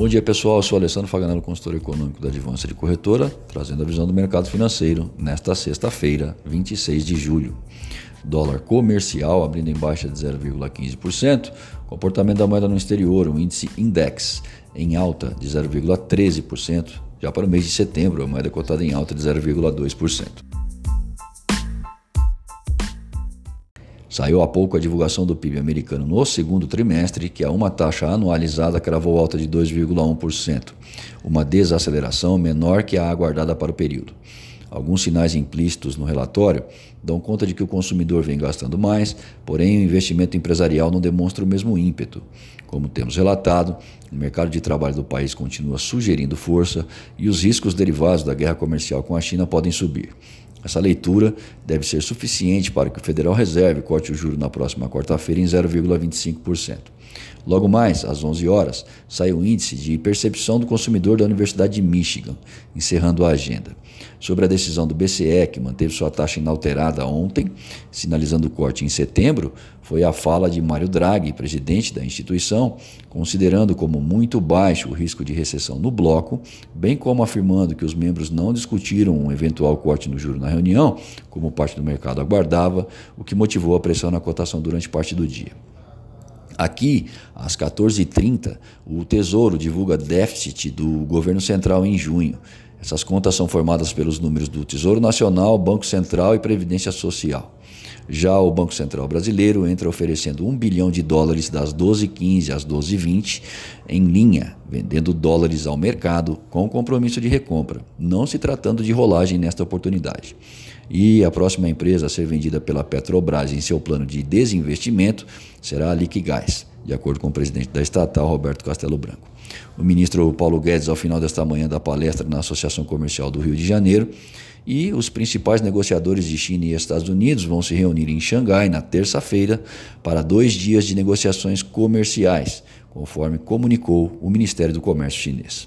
Bom dia pessoal, eu sou Alessandro Faganello, consultor econômico da Advança de Corretora, trazendo a visão do mercado financeiro nesta sexta-feira, 26 de julho. Dólar comercial abrindo em baixa de 0,15%, comportamento da moeda no exterior, o índice Index em alta de 0,13%, já para o mês de setembro, a moeda cotada em alta de 0,2%. Saiu há pouco a divulgação do PIB americano no segundo trimestre, que a uma taxa anualizada cravou alta de 2,1%, uma desaceleração menor que a aguardada para o período. Alguns sinais implícitos no relatório dão conta de que o consumidor vem gastando mais, porém o investimento empresarial não demonstra o mesmo ímpeto. Como temos relatado, o mercado de trabalho do país continua sugerindo força e os riscos derivados da guerra comercial com a China podem subir. Essa leitura deve ser suficiente para que o Federal Reserve corte o juro na próxima quarta-feira em 0,25%. Logo mais, às 11 horas, sai o índice de percepção do consumidor da Universidade de Michigan, encerrando a agenda. Sobre a decisão do BCE, que manteve sua taxa inalterada ontem, sinalizando o corte em setembro, foi a fala de Mário Draghi, presidente da instituição, considerando como muito baixo o risco de recessão no bloco, bem como afirmando que os membros não discutiram um eventual corte no juro na reunião, como parte do mercado aguardava, o que motivou a pressão na cotação durante parte do dia. Aqui, às 14h30, o Tesouro divulga déficit do governo central em junho. Essas contas são formadas pelos números do Tesouro Nacional, Banco Central e Previdência Social. Já o Banco Central brasileiro entra oferecendo 1 bilhão de dólares das 12h15 às 12h20 em linha, vendendo dólares ao mercado com compromisso de recompra, não se tratando de rolagem nesta oportunidade. E a próxima empresa a ser vendida pela Petrobras em seu plano de desinvestimento será a Liquigás, de acordo com o presidente da estatal, Roberto Castelo Branco. O ministro Paulo Guedes, ao final desta manhã da palestra na Associação Comercial do Rio de Janeiro, e os principais negociadores de China e Estados Unidos vão se reunir em Xangai na terça-feira para dois dias de negociações comerciais, conforme comunicou o Ministério do Comércio chinês.